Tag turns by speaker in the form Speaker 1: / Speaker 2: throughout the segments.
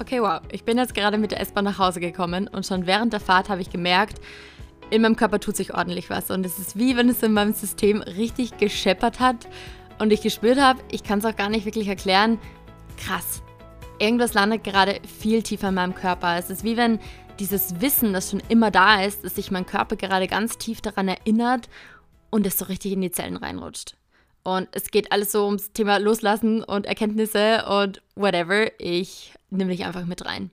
Speaker 1: Okay, wow. Ich bin jetzt gerade mit der S-Bahn nach Hause gekommen und schon während der Fahrt habe ich gemerkt, in meinem Körper tut sich ordentlich was. Und es ist wie wenn es in meinem System richtig gescheppert hat und ich gespürt habe, ich kann es auch gar nicht wirklich erklären. Krass. Irgendwas landet gerade viel tiefer in meinem Körper. Es ist wie wenn dieses Wissen, das schon immer da ist, dass sich mein Körper gerade ganz tief daran erinnert und es so richtig in die Zellen reinrutscht. Und es geht alles so ums Thema Loslassen und Erkenntnisse und whatever. Ich nehme dich einfach mit rein.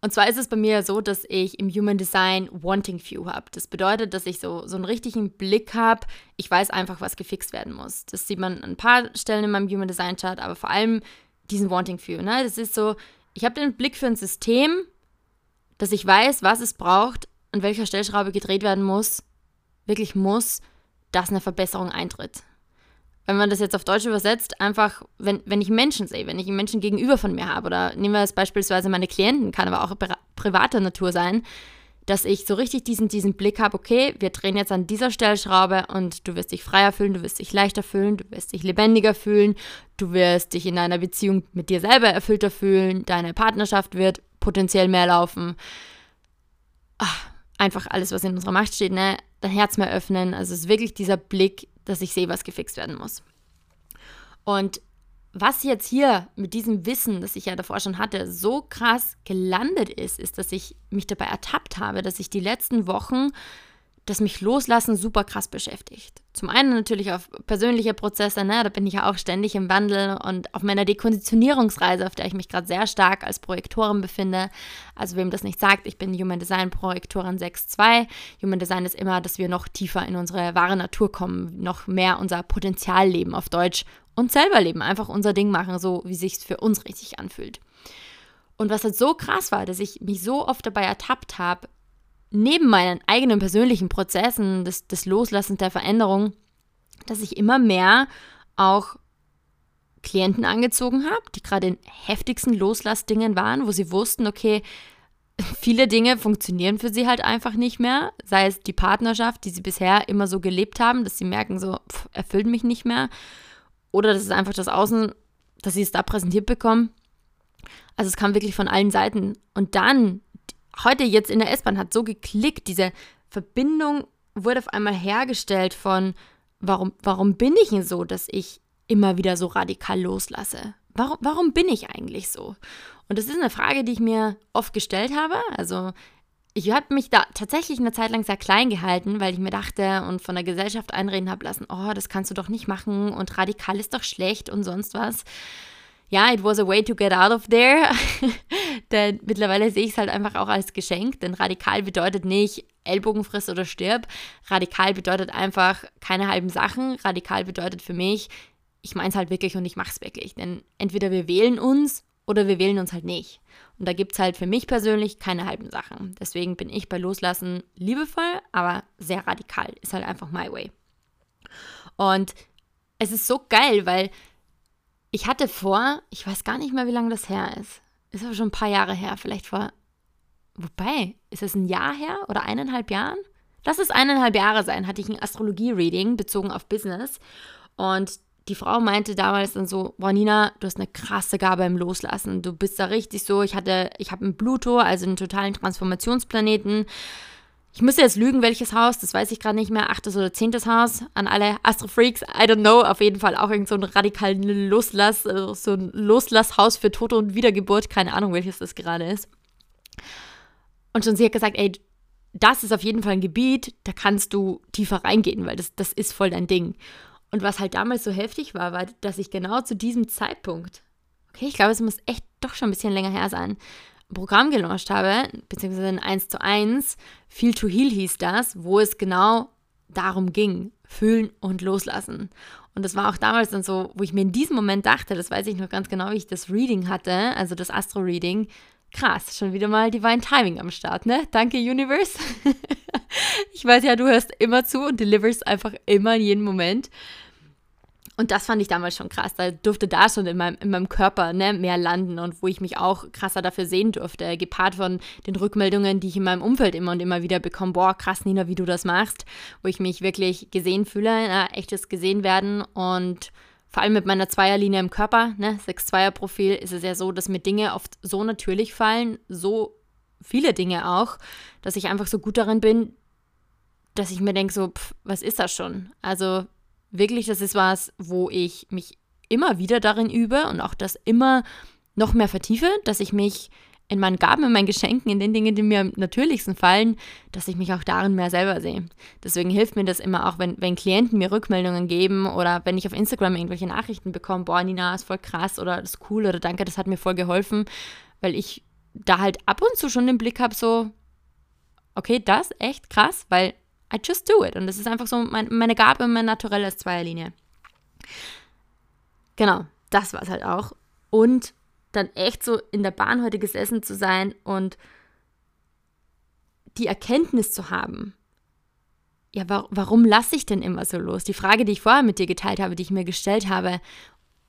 Speaker 1: Und zwar ist es bei mir so, dass ich im Human Design Wanting View habe. Das bedeutet, dass ich so, so einen richtigen Blick habe. Ich weiß einfach, was gefixt werden muss. Das sieht man an ein paar Stellen in meinem Human Design Chart, aber vor allem diesen Wanting View. Ne? Das ist so, ich habe den Blick für ein System, dass ich weiß, was es braucht, an welcher Stellschraube gedreht werden muss, wirklich muss, dass eine Verbesserung eintritt wenn man das jetzt auf Deutsch übersetzt, einfach, wenn, wenn ich Menschen sehe, wenn ich Menschen gegenüber von mir habe, oder nehmen wir es beispielsweise meine Klienten, kann aber auch privater Natur sein, dass ich so richtig diesen, diesen Blick habe, okay, wir drehen jetzt an dieser Stellschraube und du wirst dich freier fühlen, du wirst dich leichter fühlen, du wirst dich lebendiger fühlen, du wirst dich in einer Beziehung mit dir selber erfüllter fühlen, deine Partnerschaft wird potenziell mehr laufen. Ach, einfach alles, was in unserer Macht steht, ne? Dein Herz mehr öffnen. Also es ist wirklich dieser Blick dass ich sehe, was gefixt werden muss. Und was jetzt hier mit diesem Wissen, das ich ja davor schon hatte, so krass gelandet ist, ist, dass ich mich dabei ertappt habe, dass ich die letzten Wochen das mich loslassen super krass beschäftigt. Zum einen natürlich auf persönliche Prozesse, ne? da bin ich ja auch ständig im Wandel und auf meiner Dekonditionierungsreise, auf der ich mich gerade sehr stark als Projektorin befinde. Also wem das nicht sagt, ich bin Human Design Projektorin 6.2. Human Design ist immer, dass wir noch tiefer in unsere wahre Natur kommen, noch mehr unser Potenzial leben auf Deutsch und selber leben, einfach unser Ding machen, so wie sich für uns richtig anfühlt. Und was halt so krass war, dass ich mich so oft dabei ertappt habe, neben meinen eigenen persönlichen Prozessen des, des Loslassens der Veränderung, dass ich immer mehr auch Klienten angezogen habe, die gerade in heftigsten Loslassdingen waren, wo sie wussten, okay, viele Dinge funktionieren für sie halt einfach nicht mehr. Sei es die Partnerschaft, die sie bisher immer so gelebt haben, dass sie merken, so pff, erfüllt mich nicht mehr. Oder das ist einfach das Außen, dass sie es da präsentiert bekommen. Also es kam wirklich von allen Seiten. Und dann heute jetzt in der S-Bahn hat so geklickt, diese Verbindung wurde auf einmal hergestellt von, warum, warum bin ich denn so, dass ich immer wieder so radikal loslasse? Warum, warum bin ich eigentlich so? Und das ist eine Frage, die ich mir oft gestellt habe. Also ich habe mich da tatsächlich eine Zeit lang sehr klein gehalten, weil ich mir dachte und von der Gesellschaft einreden habe lassen, oh, das kannst du doch nicht machen und radikal ist doch schlecht und sonst was ja, it was a way to get out of there. denn mittlerweile sehe ich es halt einfach auch als Geschenk, denn radikal bedeutet nicht Ellbogen friss oder stirb. Radikal bedeutet einfach keine halben Sachen. Radikal bedeutet für mich, ich meine es halt wirklich und ich mache es wirklich. Denn entweder wir wählen uns oder wir wählen uns halt nicht. Und da gibt es halt für mich persönlich keine halben Sachen. Deswegen bin ich bei Loslassen liebevoll, aber sehr radikal. Ist halt einfach my way. Und es ist so geil, weil ich hatte vor, ich weiß gar nicht mehr, wie lange das her ist. Ist aber schon ein paar Jahre her, vielleicht vor. Wobei, ist es ein Jahr her oder eineinhalb Jahren? Lass es eineinhalb Jahre sein, hatte ich ein Astrologie-Reading bezogen auf Business. Und die Frau meinte damals dann so, boah Nina, du hast eine krasse Gabe im Loslassen. Du bist da richtig so, ich hatte, ich habe einen Pluto, also einen totalen Transformationsplaneten. Ich müsste jetzt lügen, welches Haus, das weiß ich gerade nicht mehr, achtes oder zehntes Haus an alle Astrofreaks, I don't know, auf jeden Fall auch irgend so ein radikalen Loslass, äh, so ein Loslasshaus für Tote und Wiedergeburt, keine Ahnung, welches das gerade ist. Und schon sie hat gesagt, ey, das ist auf jeden Fall ein Gebiet, da kannst du tiefer reingehen, weil das, das ist voll dein Ding. Und was halt damals so heftig war, war, dass ich genau zu diesem Zeitpunkt, okay, ich glaube, es muss echt doch schon ein bisschen länger her sein, Programm gelauncht habe, beziehungsweise ein 1 zu 1, Feel to Heal hieß das, wo es genau darum ging, fühlen und loslassen. Und das war auch damals dann so, wo ich mir in diesem Moment dachte, das weiß ich noch ganz genau, wie ich das Reading hatte, also das Astro-Reading, krass, schon wieder mal Divine Timing am Start, ne? Danke, Universe. ich weiß ja, du hörst immer zu und deliverst einfach immer in jedem Moment. Und das fand ich damals schon krass. Da durfte da schon in meinem, in meinem Körper ne, mehr landen und wo ich mich auch krasser dafür sehen durfte. Gepaart von den Rückmeldungen, die ich in meinem Umfeld immer und immer wieder bekomme. Boah, krass, Nina, wie du das machst. Wo ich mich wirklich gesehen fühle, na, echtes gesehen werden und vor allem mit meiner Zweierlinie im Körper, ne, 6-2er-Profil, ist es ja so, dass mir Dinge oft so natürlich fallen, so viele Dinge auch, dass ich einfach so gut darin bin, dass ich mir denke, so, pff, was ist das schon? Also wirklich, das ist was, wo ich mich immer wieder darin übe und auch das immer noch mehr vertiefe, dass ich mich in meinen Gaben, in meinen Geschenken, in den Dingen, die mir am natürlichsten fallen, dass ich mich auch darin mehr selber sehe. Deswegen hilft mir das immer auch, wenn, wenn Klienten mir Rückmeldungen geben oder wenn ich auf Instagram irgendwelche Nachrichten bekomme, boah, Nina, ist voll krass oder das ist cool oder danke, das hat mir voll geholfen, weil ich da halt ab und zu schon den Blick habe, so, okay, das echt krass, weil I just do it. Und das ist einfach so mein, meine Gabe, mein naturelles Zweierlinie. Genau, das war es halt auch. Und dann echt so in der Bahn heute gesessen zu sein und die Erkenntnis zu haben, ja, wa warum lasse ich denn immer so los? Die Frage, die ich vorher mit dir geteilt habe, die ich mir gestellt habe.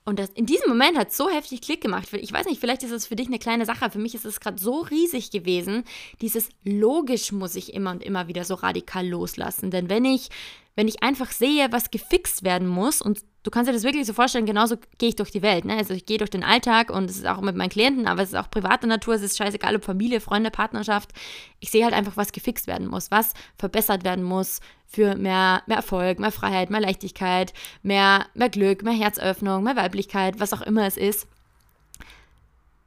Speaker 1: Und das, in diesem Moment hat es so heftig Klick gemacht. Ich weiß nicht, vielleicht ist es für dich eine kleine Sache. Für mich ist es gerade so riesig gewesen. Dieses logisch muss ich immer und immer wieder so radikal loslassen. Denn wenn ich, wenn ich einfach sehe, was gefixt werden muss und du kannst dir das wirklich so vorstellen, genauso gehe ich durch die Welt. Ne? Also ich gehe durch den Alltag und es ist auch mit meinen Klienten, aber es ist auch private Natur, es ist scheißegal, ob Familie, Freunde, Partnerschaft. Ich sehe halt einfach, was gefixt werden muss, was verbessert werden muss für mehr, mehr Erfolg, mehr Freiheit, mehr Leichtigkeit, mehr, mehr Glück, mehr Herzöffnung, mehr Weiblichkeit, was auch immer es ist.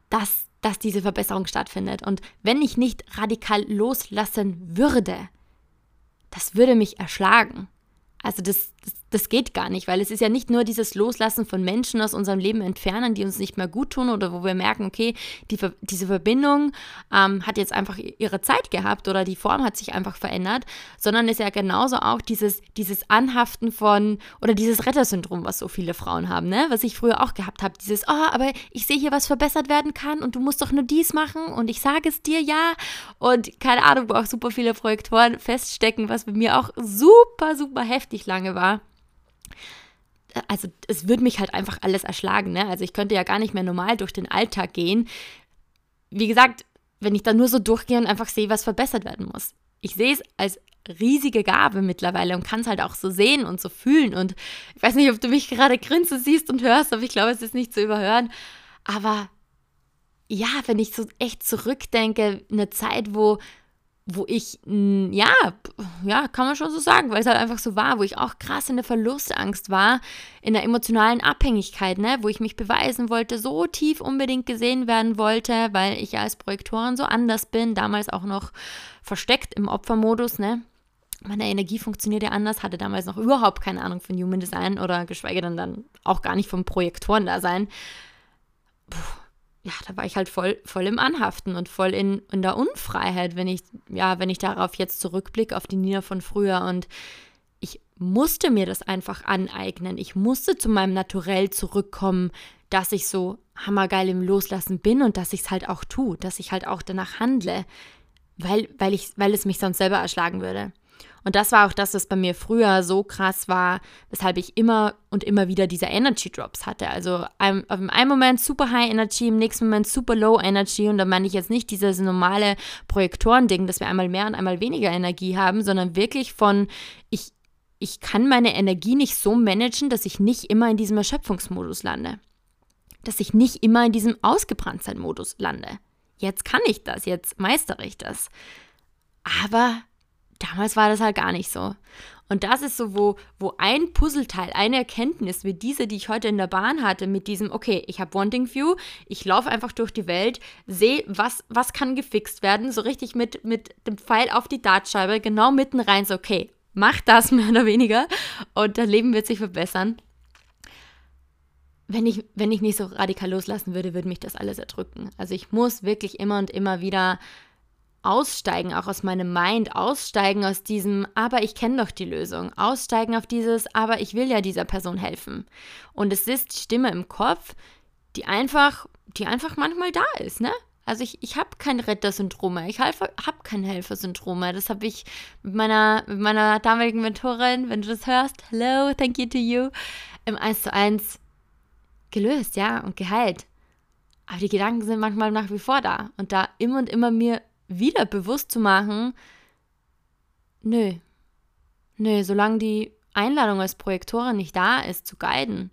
Speaker 1: Dass, dass diese Verbesserung stattfindet. Und wenn ich nicht radikal loslassen würde, das würde mich erschlagen. Also das, das, das, geht gar nicht, weil es ist ja nicht nur dieses Loslassen von Menschen aus unserem Leben entfernen, die uns nicht mehr gut tun oder wo wir merken, okay, die, diese Verbindung ähm, hat jetzt einfach ihre Zeit gehabt oder die Form hat sich einfach verändert, sondern es ist ja genauso auch dieses, dieses Anhaften von oder dieses Rettersyndrom, was so viele Frauen haben, ne? was ich früher auch gehabt habe, dieses, oh, aber ich sehe hier, was verbessert werden kann und du musst doch nur dies machen und ich sage es dir ja. Und keine Ahnung, wo auch super viele Projektoren feststecken, was bei mir auch super, super heftig lange war also es würde mich halt einfach alles erschlagen. Ne? Also ich könnte ja gar nicht mehr normal durch den Alltag gehen. Wie gesagt, wenn ich dann nur so durchgehe und einfach sehe, was verbessert werden muss. Ich sehe es als riesige Gabe mittlerweile und kann es halt auch so sehen und so fühlen. Und ich weiß nicht, ob du mich gerade grinsen siehst und hörst, aber ich glaube, es ist nicht zu überhören. Aber ja, wenn ich so echt zurückdenke, eine Zeit, wo wo ich, ja, ja, kann man schon so sagen, weil es halt einfach so war, wo ich auch krass in der Verlustangst war, in der emotionalen Abhängigkeit, ne, wo ich mich beweisen wollte, so tief unbedingt gesehen werden wollte, weil ich als Projektorin so anders bin, damals auch noch versteckt im Opfermodus, ne. Meine Energie funktioniert ja anders, hatte damals noch überhaupt keine Ahnung von Human Design oder geschweige denn dann auch gar nicht vom Projektoren-Dasein. Puh ja, da war ich halt voll, voll im Anhaften und voll in, in der Unfreiheit, wenn ich, ja, wenn ich darauf jetzt zurückblicke, auf die Nina von früher. Und ich musste mir das einfach aneignen. Ich musste zu meinem Naturell zurückkommen, dass ich so hammergeil im Loslassen bin und dass ich es halt auch tue, dass ich halt auch danach handle, weil, weil, ich, weil es mich sonst selber erschlagen würde. Und das war auch das, was bei mir früher so krass war, weshalb ich immer und immer wieder diese Energy Drops hatte. Also im, einen Moment super High Energy, im nächsten Moment super Low Energy. Und da meine ich jetzt nicht dieses normale Projektorending, dass wir einmal mehr und einmal weniger Energie haben, sondern wirklich von, ich, ich kann meine Energie nicht so managen, dass ich nicht immer in diesem Erschöpfungsmodus lande. Dass ich nicht immer in diesem Ausgebranntsein-Modus lande. Jetzt kann ich das, jetzt meistere ich das. Aber damals war das halt gar nicht so. Und das ist so, wo, wo ein Puzzleteil, eine Erkenntnis wie diese, die ich heute in der Bahn hatte, mit diesem, okay, ich habe Wanting View, ich laufe einfach durch die Welt, sehe, was, was kann gefixt werden, so richtig mit, mit dem Pfeil auf die Dartscheibe, genau mitten rein, so, okay, mach das mehr oder weniger und dein Leben wird sich verbessern. Wenn ich, wenn ich nicht so radikal loslassen würde, würde mich das alles erdrücken. Also ich muss wirklich immer und immer wieder aussteigen, auch aus meinem Mind, aussteigen aus diesem, aber ich kenne doch die Lösung, aussteigen auf dieses, aber ich will ja dieser Person helfen. Und es ist die Stimme im Kopf, die einfach, die einfach manchmal da ist, ne? Also ich, ich habe kein Rettersyndrom mehr, ich habe kein Helfersyndrom mehr. Das habe ich mit meiner, mit meiner damaligen Mentorin, wenn du das hörst, hello, thank you to you, im 1 zu 1 gelöst, ja, und geheilt. Aber die Gedanken sind manchmal nach wie vor da. Und da immer und immer mir wieder bewusst zu machen, nö, nö, solange die Einladung als Projektorin nicht da ist, zu guiden,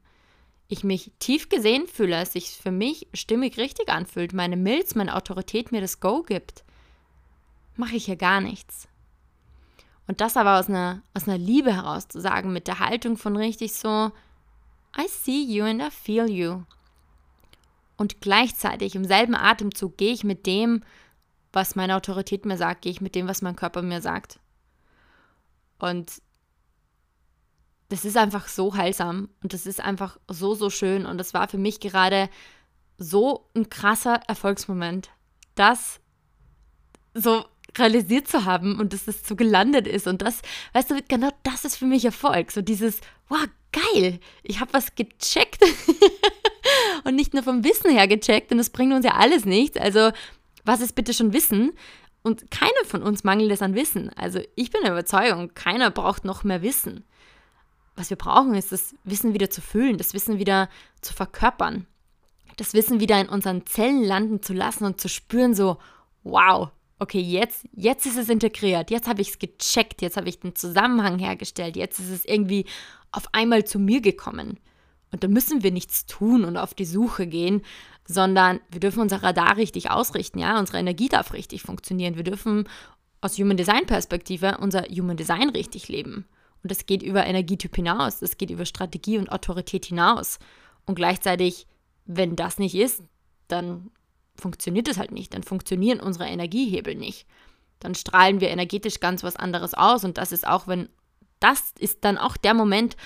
Speaker 1: ich mich tief gesehen fühle, es sich für mich stimmig richtig anfühlt, meine Milz, meine Autorität mir das Go gibt, mache ich hier gar nichts. Und das aber aus einer, aus einer Liebe heraus zu sagen, mit der Haltung von richtig so, I see you and I feel you. Und gleichzeitig im selben Atemzug gehe ich mit dem, was meine Autorität mir sagt, gehe ich mit dem, was mein Körper mir sagt. Und das ist einfach so heilsam und das ist einfach so, so schön. Und das war für mich gerade so ein krasser Erfolgsmoment, das so realisiert zu haben und dass es so gelandet ist. Und das, weißt du, genau das ist für mich Erfolg. So dieses, wow, geil, ich habe was gecheckt. und nicht nur vom Wissen her gecheckt, denn das bringt uns ja alles nichts. Also, was ist bitte schon Wissen? Und keiner von uns mangelt es an Wissen. Also, ich bin der Überzeugung, keiner braucht noch mehr Wissen was wir brauchen, ist das Wissen wieder zu füllen, das Wissen wieder zu verkörpern, das Wissen wieder in unseren Zellen landen zu lassen und zu spüren, so, wow, okay, jetzt, jetzt ist es integriert, jetzt habe ich es gecheckt, jetzt habe ich den Zusammenhang hergestellt, jetzt ist es irgendwie auf einmal zu mir gekommen. Und da müssen wir nichts tun und auf die Suche gehen, sondern wir dürfen unser Radar richtig ausrichten, ja, unsere Energie darf richtig funktionieren. Wir dürfen aus Human Design Perspektive unser Human Design richtig leben. Und das geht über Energietyp hinaus, das geht über Strategie und Autorität hinaus. Und gleichzeitig, wenn das nicht ist, dann funktioniert es halt nicht, dann funktionieren unsere Energiehebel nicht. Dann strahlen wir energetisch ganz was anderes aus und das ist auch, wenn, das ist dann auch der Moment,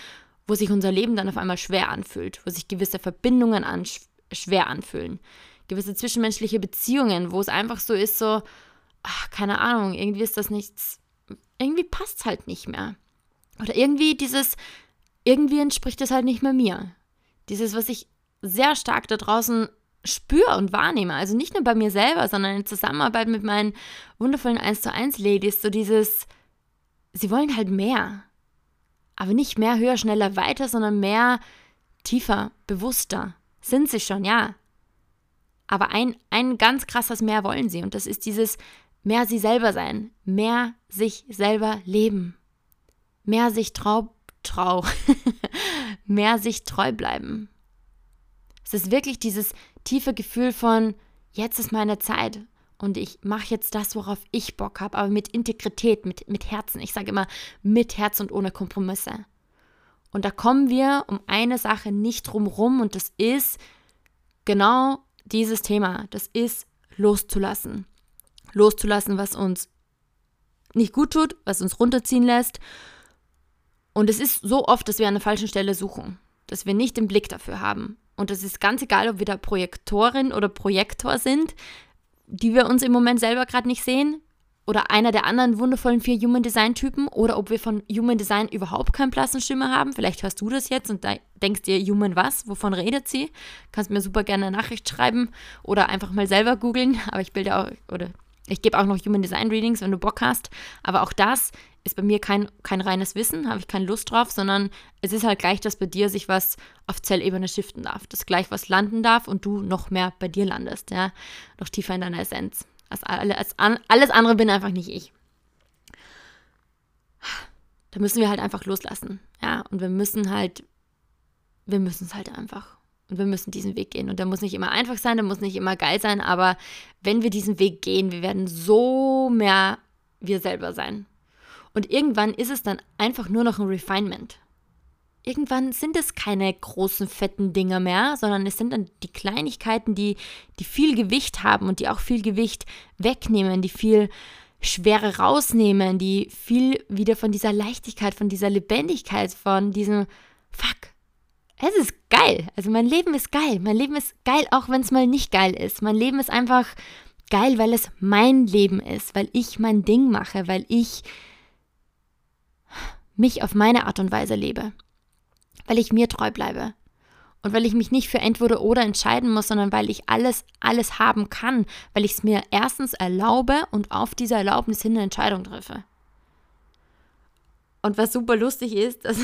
Speaker 1: wo sich unser Leben dann auf einmal schwer anfühlt, wo sich gewisse Verbindungen an, schwer anfühlen, gewisse zwischenmenschliche Beziehungen, wo es einfach so ist, so, ach, keine Ahnung, irgendwie ist das nichts, irgendwie passt es halt nicht mehr. Oder irgendwie dieses, irgendwie entspricht es halt nicht mehr mir. Dieses, was ich sehr stark da draußen spüre und wahrnehme. Also nicht nur bei mir selber, sondern in Zusammenarbeit mit meinen wundervollen 1 zu 1 Ladies, so dieses, sie wollen halt mehr. Aber nicht mehr höher, schneller, weiter, sondern mehr tiefer, bewusster. Sind sie schon, ja. Aber ein, ein ganz krasses Mehr wollen sie und das ist dieses mehr sie selber sein, mehr sich selber leben mehr sich trau, trau, mehr sich treu bleiben. Es ist wirklich dieses tiefe Gefühl von, jetzt ist meine Zeit und ich mache jetzt das, worauf ich Bock habe, aber mit Integrität, mit, mit Herzen. Ich sage immer mit Herz und ohne Kompromisse. Und da kommen wir um eine Sache nicht drum rum und das ist genau dieses Thema. Das ist loszulassen. Loszulassen, was uns nicht gut tut, was uns runterziehen lässt und es ist so oft, dass wir an der falschen Stelle suchen, dass wir nicht den Blick dafür haben. Und es ist ganz egal, ob wir da Projektorin oder Projektor sind, die wir uns im Moment selber gerade nicht sehen, oder einer der anderen wundervollen vier Human Design Typen, oder ob wir von Human Design überhaupt keinen blassen Schimmer haben. Vielleicht hörst du das jetzt und denkst dir, Human was? Wovon redet sie? Kannst mir super gerne eine Nachricht schreiben oder einfach mal selber googeln. Aber ich bilde auch, oder ich gebe auch noch Human Design Readings, wenn du Bock hast. Aber auch das ist bei mir kein, kein reines Wissen, habe ich keine Lust drauf, sondern es ist halt gleich, dass bei dir sich was auf Zellebene shiften darf, dass gleich was landen darf und du noch mehr bei dir landest, ja, noch tiefer in deiner Essenz. Als, als, alles andere bin einfach nicht ich. Da müssen wir halt einfach loslassen, ja, und wir müssen halt, wir müssen es halt einfach. Und wir müssen diesen Weg gehen. Und der muss nicht immer einfach sein, der muss nicht immer geil sein, aber wenn wir diesen Weg gehen, wir werden so mehr wir selber sein. Und irgendwann ist es dann einfach nur noch ein Refinement. Irgendwann sind es keine großen, fetten Dinger mehr, sondern es sind dann die Kleinigkeiten, die, die viel Gewicht haben und die auch viel Gewicht wegnehmen, die viel Schwere rausnehmen, die viel wieder von dieser Leichtigkeit, von dieser Lebendigkeit, von diesem Fuck. Es ist geil. Also mein Leben ist geil. Mein Leben ist geil, auch wenn es mal nicht geil ist. Mein Leben ist einfach geil, weil es mein Leben ist, weil ich mein Ding mache, weil ich mich auf meine Art und Weise lebe, weil ich mir treu bleibe und weil ich mich nicht für entweder oder entscheiden muss, sondern weil ich alles, alles haben kann, weil ich es mir erstens erlaube und auf diese Erlaubnis hin eine Entscheidung treffe. Und was super lustig ist, dass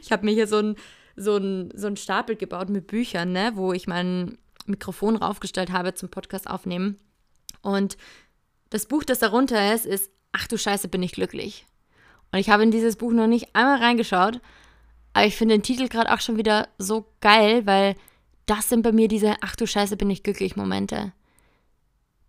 Speaker 1: ich habe mir hier so ein so ein, so Stapel gebaut mit Büchern, ne, wo ich mein Mikrofon raufgestellt habe zum Podcast aufnehmen. Und das Buch, das darunter ist, ist Ach du Scheiße, bin ich glücklich. Und ich habe in dieses Buch noch nicht einmal reingeschaut, Aber ich finde den Titel gerade auch schon wieder so geil, weil das sind bei mir diese Ach du Scheiße, bin ich glücklich Momente.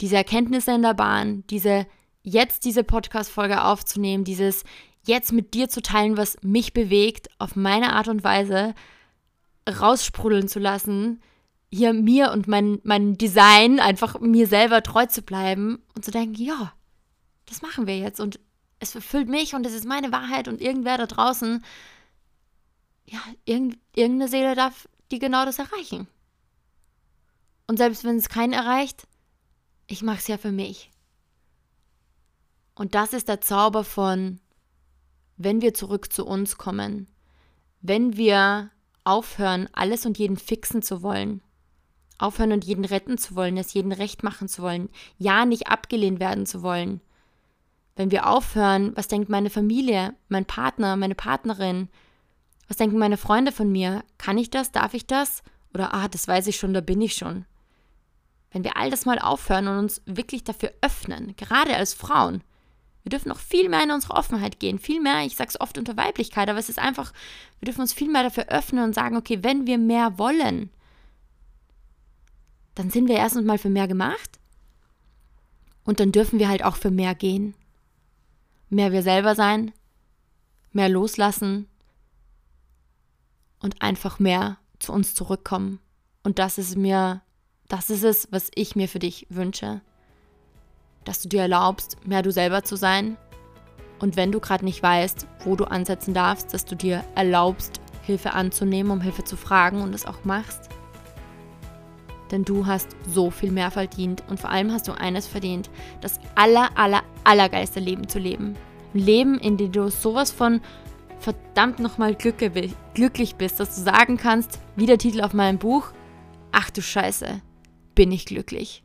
Speaker 1: Diese Erkenntnisse in der Bahn, diese jetzt diese Podcast-Folge aufzunehmen, dieses jetzt mit dir zu teilen, was mich bewegt, auf meine Art und Weise raussprudeln zu lassen, hier mir und mein, mein Design einfach mir selber treu zu bleiben und zu denken, ja, das machen wir jetzt und es erfüllt mich und es ist meine Wahrheit und irgendwer da draußen, ja, irgend, irgendeine Seele darf die genau das erreichen. Und selbst wenn es keinen erreicht, ich mache es ja für mich. Und das ist der Zauber von, wenn wir zurück zu uns kommen, wenn wir aufhören, alles und jeden fixen zu wollen, aufhören und jeden retten zu wollen, es jeden recht machen zu wollen, ja nicht abgelehnt werden zu wollen. Wenn wir aufhören, was denkt meine Familie, mein Partner, meine Partnerin, was denken meine Freunde von mir? Kann ich das? Darf ich das? Oder ah, das weiß ich schon, da bin ich schon. Wenn wir all das mal aufhören und uns wirklich dafür öffnen, gerade als Frauen, wir dürfen noch viel mehr in unsere Offenheit gehen, viel mehr, ich sage es oft unter Weiblichkeit, aber es ist einfach, wir dürfen uns viel mehr dafür öffnen und sagen, okay, wenn wir mehr wollen, dann sind wir erstens mal für mehr gemacht und dann dürfen wir halt auch für mehr gehen. Mehr wir selber sein, mehr loslassen und einfach mehr zu uns zurückkommen. Und das ist mir, das ist es, was ich mir für dich wünsche dass du dir erlaubst, mehr du selber zu sein. Und wenn du gerade nicht weißt, wo du ansetzen darfst, dass du dir erlaubst, Hilfe anzunehmen, um Hilfe zu fragen und es auch machst. Denn du hast so viel mehr verdient und vor allem hast du eines verdient, das aller, aller, allergeilste Leben zu leben. Ein Leben, in dem du sowas von verdammt nochmal glücklich bist, dass du sagen kannst, wie der Titel auf meinem Buch, ach du Scheiße, bin ich glücklich.